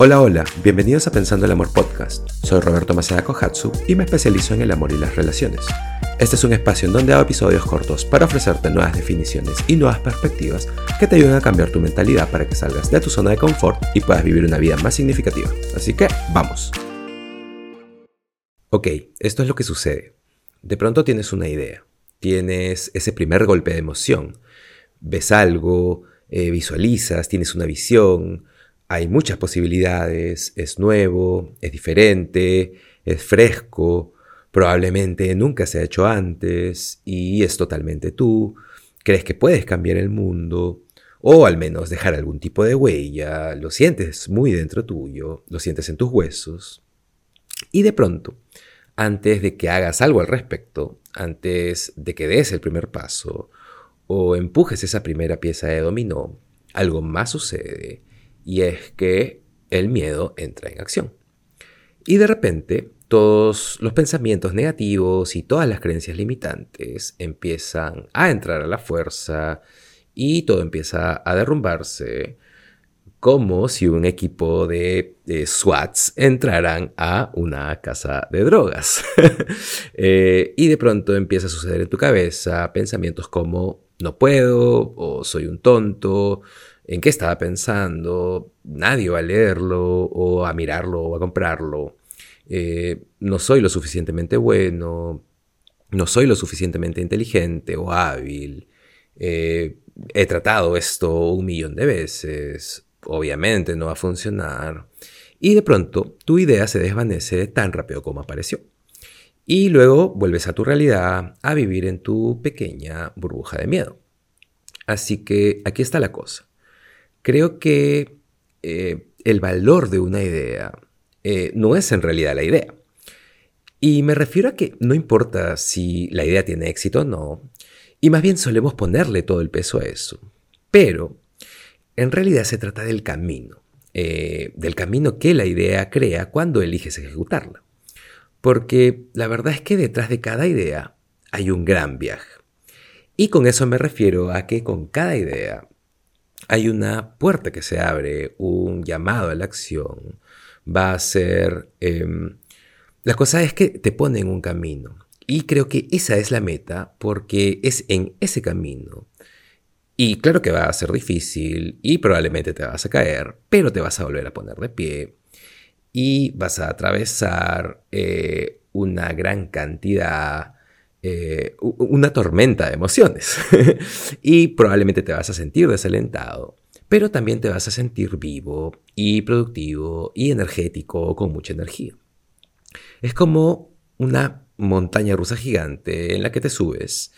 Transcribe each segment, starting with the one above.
Hola, hola, bienvenidos a Pensando el Amor Podcast. Soy Roberto Maceda Kohatsu y me especializo en el amor y las relaciones. Este es un espacio en donde hago episodios cortos para ofrecerte nuevas definiciones y nuevas perspectivas que te ayuden a cambiar tu mentalidad para que salgas de tu zona de confort y puedas vivir una vida más significativa. Así que, vamos. Ok, esto es lo que sucede. De pronto tienes una idea, tienes ese primer golpe de emoción, ves algo, eh, visualizas, tienes una visión, hay muchas posibilidades, es nuevo, es diferente, es fresco, probablemente nunca se ha hecho antes y es totalmente tú, crees que puedes cambiar el mundo o al menos dejar algún tipo de huella, lo sientes muy dentro tuyo, lo sientes en tus huesos y de pronto, antes de que hagas algo al respecto, antes de que des el primer paso o empujes esa primera pieza de dominó, algo más sucede y es que el miedo entra en acción. Y de repente todos los pensamientos negativos y todas las creencias limitantes empiezan a entrar a la fuerza y todo empieza a derrumbarse como si un equipo de, SWATs entraran a una casa de drogas. Eh, y de pronto empieza a suceder en tu cabeza pensamientos como no puedo o soy un tonto, en qué estaba pensando, nadie va a leerlo o a mirarlo o a comprarlo, eh, no soy lo suficientemente bueno, no soy lo suficientemente inteligente o hábil, eh, he tratado esto un millón de veces, obviamente no va a funcionar, y de pronto tu idea se desvanece tan rápido como apareció. Y luego vuelves a tu realidad, a vivir en tu pequeña burbuja de miedo. Así que aquí está la cosa. Creo que eh, el valor de una idea eh, no es en realidad la idea. Y me refiero a que no importa si la idea tiene éxito o no, y más bien solemos ponerle todo el peso a eso. Pero en realidad se trata del camino, eh, del camino que la idea crea cuando eliges ejecutarla. Porque la verdad es que detrás de cada idea hay un gran viaje. Y con eso me refiero a que con cada idea hay una puerta que se abre, un llamado a la acción. Va a ser... Em, la cosa es que te pone en un camino. Y creo que esa es la meta porque es en ese camino. Y claro que va a ser difícil y probablemente te vas a caer, pero te vas a volver a poner de pie y vas a atravesar eh, una gran cantidad eh, una tormenta de emociones. y probablemente te vas a sentir desalentado, pero también te vas a sentir vivo y productivo y energético con mucha energía. Es como una montaña rusa gigante en la que te subes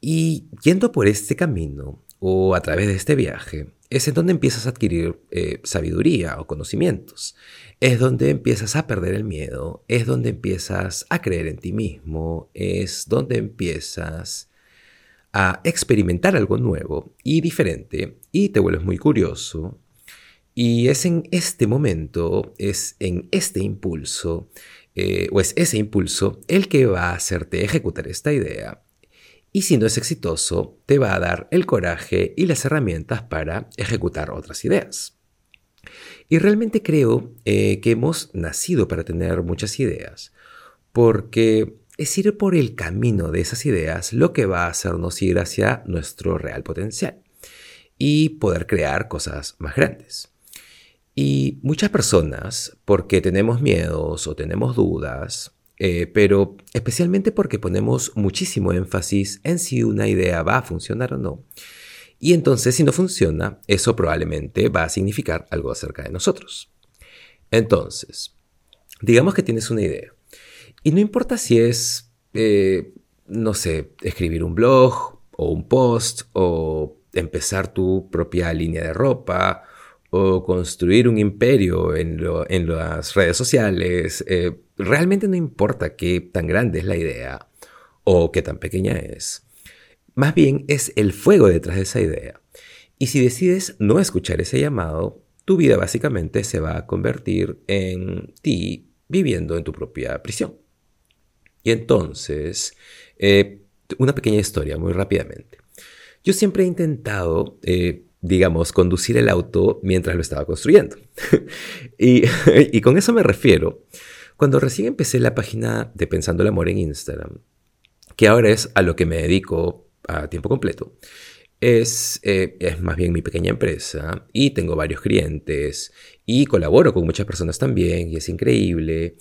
y yendo por este camino o a través de este viaje es en donde empiezas a adquirir eh, sabiduría o conocimientos es donde empiezas a perder el miedo, es donde empiezas a creer en ti mismo, es donde empiezas a experimentar algo nuevo y diferente y te vuelves muy curioso. Y es en este momento, es en este impulso, eh, o es ese impulso el que va a hacerte ejecutar esta idea. Y si no es exitoso, te va a dar el coraje y las herramientas para ejecutar otras ideas. Y realmente creo eh, que hemos nacido para tener muchas ideas, porque es ir por el camino de esas ideas lo que va a hacernos ir hacia nuestro real potencial y poder crear cosas más grandes. Y muchas personas, porque tenemos miedos o tenemos dudas, eh, pero especialmente porque ponemos muchísimo énfasis en si una idea va a funcionar o no, y entonces si no funciona, eso probablemente va a significar algo acerca de nosotros. Entonces, digamos que tienes una idea. Y no importa si es, eh, no sé, escribir un blog o un post o empezar tu propia línea de ropa o construir un imperio en, las redes sociales. Eh, realmente no importa qué tan grande es la idea o qué tan pequeña es. Más bien es el fuego detrás de esa idea. Y si decides no escuchar ese llamado, tu vida básicamente se va a convertir en ti viviendo en tu propia prisión. Y entonces, eh, una pequeña historia muy rápidamente. Yo siempre he intentado eh, digamos, conducir el auto mientras lo estaba construyendo. y, con eso me refiero cuando recién empecé la página de Pensando el Amor en Instagram, que ahora es a lo que me dedico a tiempo completo, es, eh, es, más bien mi pequeña empresa y tengo varios clientes y colaboro con muchas personas también y es increíble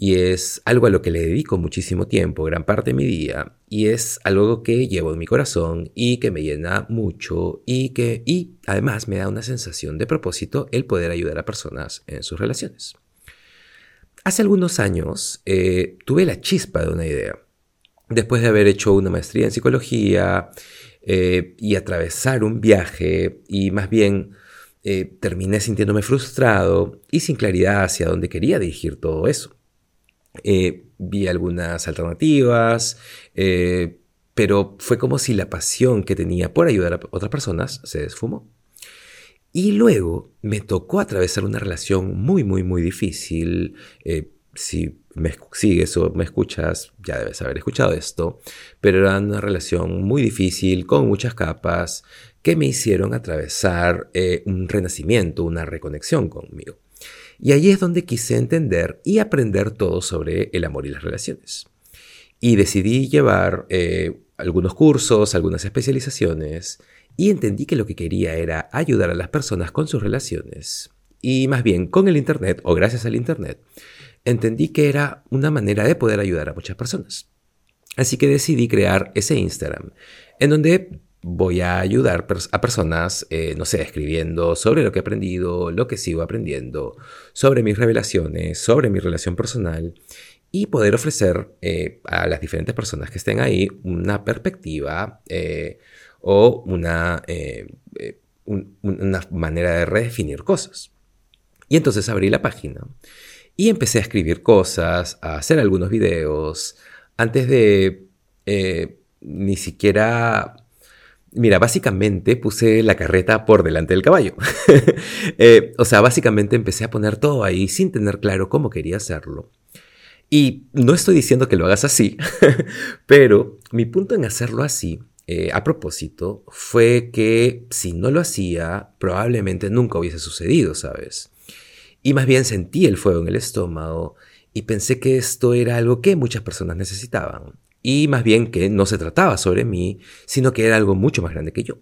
y es algo a lo que le dedico muchísimo tiempo, gran parte de mi día y es algo que llevo en mi corazón y que me llena mucho y que y además me da una sensación de propósito el poder ayudar a personas en sus relaciones. Hace algunos años eh, tuve la chispa de una idea. Después de haber hecho una maestría en psicología eh, y atravesar un viaje y más bien eh, terminé sintiéndome frustrado y sin claridad hacia dónde quería dirigir todo eso. Vi algunas alternativas, pero fue como si la pasión que tenía por ayudar a otras personas se desfumó. Y luego me tocó atravesar una relación muy, muy, muy difícil. Eh, si me sigues o me escuchas, ya debes haber escuchado esto, pero era una relación muy difícil, con muchas capas, que me hicieron atravesar eh, un renacimiento, una reconexión conmigo. Y ahí es donde quise entender y aprender todo sobre el amor y las relaciones. Y decidí llevar eh, algunos cursos, algunas especializaciones, y entendí que lo que quería era ayudar a las personas con sus relaciones. Y más bien, con el Internet, o gracias al Internet, entendí que era una manera de poder ayudar a muchas personas. Así que decidí crear ese Instagram, en donde voy a ayudar a personas, eh, no sé, escribiendo sobre lo que he aprendido, lo que sigo aprendiendo, sobre mis revelaciones, sobre mi relación personal y poder ofrecer eh, a las diferentes personas que estén ahí una perspectiva, eh, o una, una manera de redefinir cosas. Y entonces abrí la página y empecé a escribir cosas, a hacer algunos videos, antes de ni siquiera... Mira, básicamente puse la carreta por delante del caballo. o sea, básicamente empecé a poner todo ahí sin tener claro cómo quería hacerlo. Y no estoy diciendo que lo hagas así, pero mi punto en hacerlo así eh, a propósito fue que si no lo hacía, probablemente nunca hubiese sucedido, ¿sabes? Y más bien sentí el fuego en el estómago y pensé que esto era algo que muchas personas necesitaban. Y más bien que no se trataba sobre mí, sino que era algo mucho más grande que yo.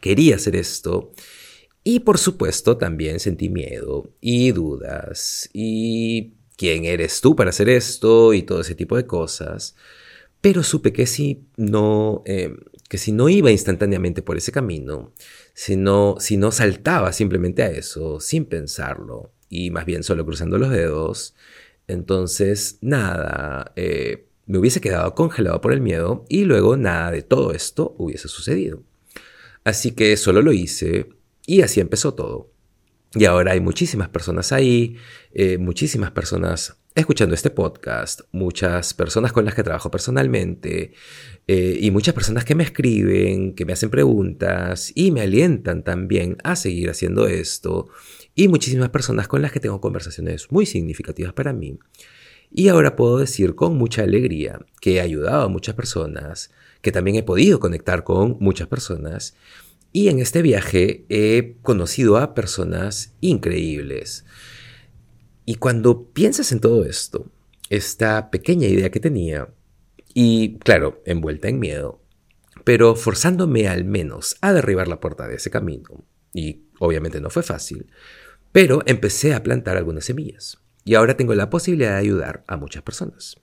Quería hacer esto y por supuesto también sentí miedo y dudas y quién eres tú para hacer esto y todo ese tipo de cosas. Pero supe que si no, em, que si no iba instantáneamente por ese camino, si no, si no saltaba simplemente a eso, sin pensarlo, y más bien solo cruzando los dedos, entonces nada, eh, me hubiese quedado congelado por el miedo y luego nada de todo esto hubiese sucedido. Así que solo lo hice y así empezó todo. Y ahora hay muchísimas personas ahí, eh, muchísimas personas escuchando este podcast, muchas personas con las que trabajo personalmente eh, y muchas personas que me escriben, que me hacen preguntas y me alientan también a seguir haciendo esto y muchísimas personas con las que tengo conversaciones muy significativas para mí. Y ahora puedo decir con mucha alegría que he ayudado a muchas personas, que también he podido conectar con muchas personas. Y en este viaje he conocido a personas increíbles. Y cuando piensas en todo esto, esta pequeña idea que tenía, y claro, envuelta en miedo, pero forzándome al menos a derribar la puerta de ese camino, y obviamente no fue fácil, pero empecé a plantar algunas semillas, y ahora tengo la posibilidad de ayudar a muchas personas.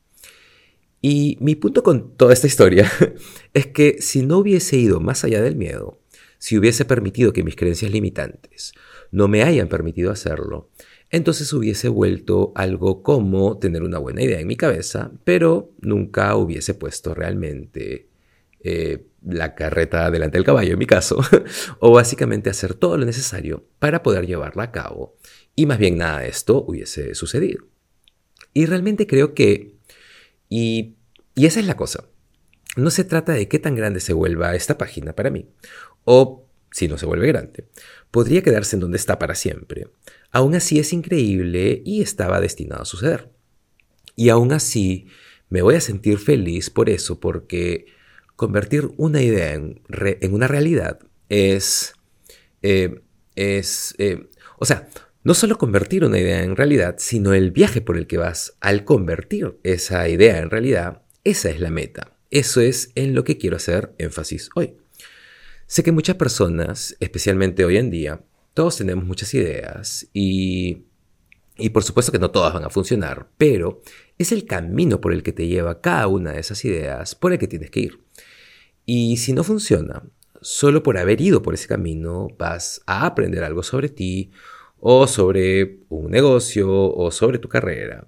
Y mi punto con toda esta historia es que si no hubiese ido más allá del miedo, si hubiese permitido que mis creencias limitantes no me hayan permitido hacerlo, entonces hubiese vuelto algo como tener una buena idea en mi cabeza, pero nunca hubiese puesto realmente eh, la carreta delante del caballo en mi caso, o básicamente hacer todo lo necesario para poder llevarla a cabo, y más bien nada de esto hubiese sucedido. Y realmente creo que, y, y esa es la cosa, no se trata de qué tan grande se vuelva esta página para mí, o si no se vuelve grande, podría quedarse en donde está para siempre. Aún así es increíble y estaba destinado a suceder. Y aún así me voy a sentir feliz por eso, porque convertir una idea en, una realidad es, eh, es, eh, o sea, no solo convertir una idea en realidad, sino el viaje por el que vas al convertir esa idea en realidad, esa es la meta. Eso es en lo que quiero hacer énfasis hoy. Sé que muchas personas, especialmente hoy en día, todos tenemos muchas ideas y, y por supuesto que no todas van a funcionar, pero es el camino por el que te lleva cada una de esas ideas por el que tienes que ir. Y si no funciona, solo por haber ido por ese camino vas a aprender algo sobre ti o sobre un negocio o sobre tu carrera.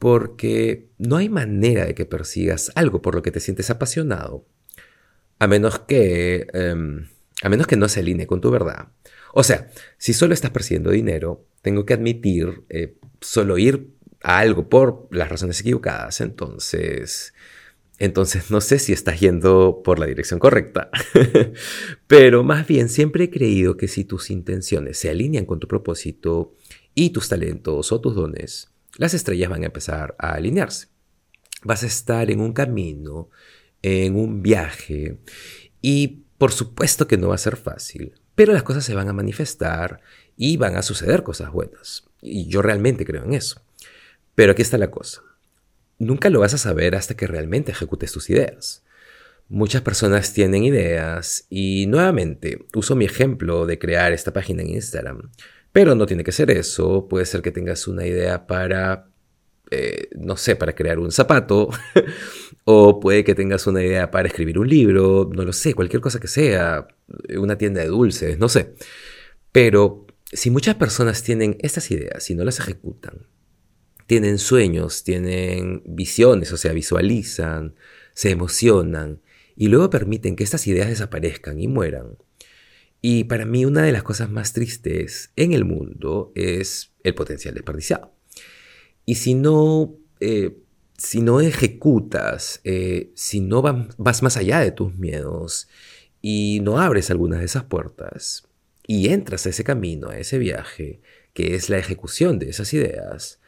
Porque no hay manera de que persigas algo por lo que te sientes apasionado, a menos que, em, a menos que no se alinee con tu verdad. O sea, si solo estás persiguiendo dinero, tengo que admitir, eh, solo ir a algo por las razones equivocadas, entonces entonces no sé si estás yendo por la dirección correcta. Pero más bien siempre he creído que si tus intenciones se alinean con tu propósito y tus talentos o tus dones, las estrellas van a empezar a alinearse. Vas a estar en un camino, en un viaje y por supuesto que no va a ser fácil, pero las cosas se van a manifestar y van a suceder cosas buenas. Y yo realmente creo en eso. Pero aquí está la cosa nunca lo vas a saber hasta que realmente ejecutes tus ideas. Muchas personas tienen ideas y nuevamente uso mi ejemplo de crear esta página en Instagram. Pero no tiene que ser eso, puede ser que tengas una idea para, eh, no sé, para crear un zapato, o puede que tengas una idea para escribir un libro, no lo sé, cualquier cosa que sea, una tienda de dulces, no sé. Pero si muchas personas tienen estas ideas y no las ejecutan, tienen sueños, tienen visiones, o sea, visualizan, se emocionan y luego permiten que estas ideas desaparezcan y mueran. Y para mí una de las cosas más tristes en el mundo es el potencial desperdiciado. Y si no, eh, si no ejecutas, eh, si no vas más allá de tus miedos y no abres algunas de esas puertas y entras a ese camino, a ese viaje, que es la ejecución de esas ideas,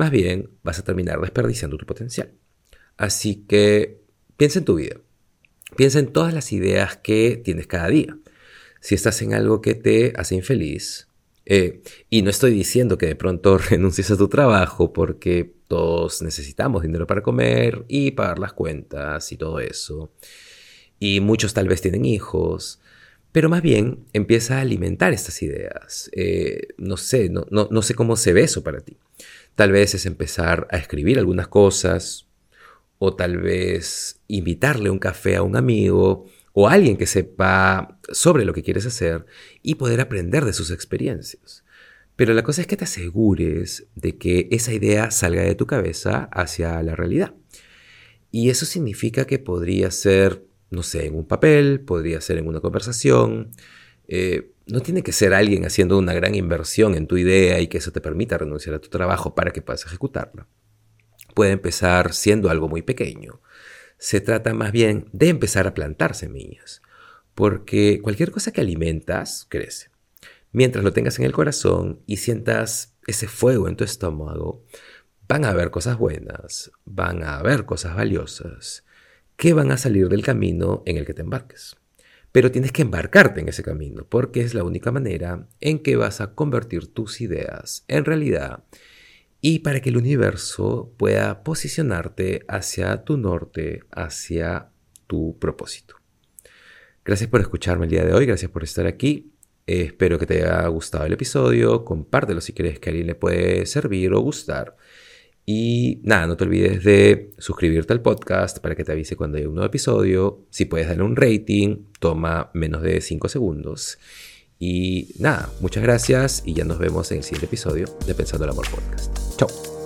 más bien vas a terminar desperdiciando tu potencial. Así que piensa en tu vida. Piensa en todas las ideas que tienes cada día. Si estás en algo que te hace infeliz, eh, y no estoy diciendo que de pronto renuncies a tu trabajo porque todos necesitamos dinero para comer y pagar las cuentas y todo eso. Y muchos tal vez tienen hijos. Pero más bien empieza a alimentar estas ideas. Eh, no sé, no, no sé cómo se ve eso para ti. Tal vez es empezar a escribir algunas cosas o tal vez invitarle un café a un amigo o a alguien que sepa sobre lo que quieres hacer y poder aprender de sus experiencias. Pero la cosa es que te asegures de que esa idea salga de tu cabeza hacia la realidad. Y eso significa que podría ser, no sé, en un papel, podría ser en una conversación, eh, no tiene que ser alguien haciendo una gran inversión en tu idea y que eso te permita renunciar a tu trabajo para que puedas ejecutarla. Puede empezar siendo algo muy pequeño. Se trata más bien de empezar a plantar semillas, porque cualquier cosa que alimentas crece. Mientras lo tengas en el corazón y sientas ese fuego en tu estómago, van a haber cosas buenas, van a haber cosas valiosas que van a salir del camino en el que te embarques. Pero tienes que embarcarte en ese camino, porque es la única manera en que vas a convertir tus ideas en realidad y para que el universo pueda posicionarte hacia tu norte, hacia tu propósito. Gracias por escucharme el día de hoy, gracias por estar aquí. espero que te haya gustado el episodio, compártelo si crees que a alguien le puede servir o gustar. Y nada, no te olvides de suscribirte al podcast para que te avise cuando haya un nuevo episodio. Si puedes darle un rating, toma menos de 5 segundos. Y nada, muchas gracias y ya nos vemos en el siguiente episodio de Pensando el Amor Podcast. Chao.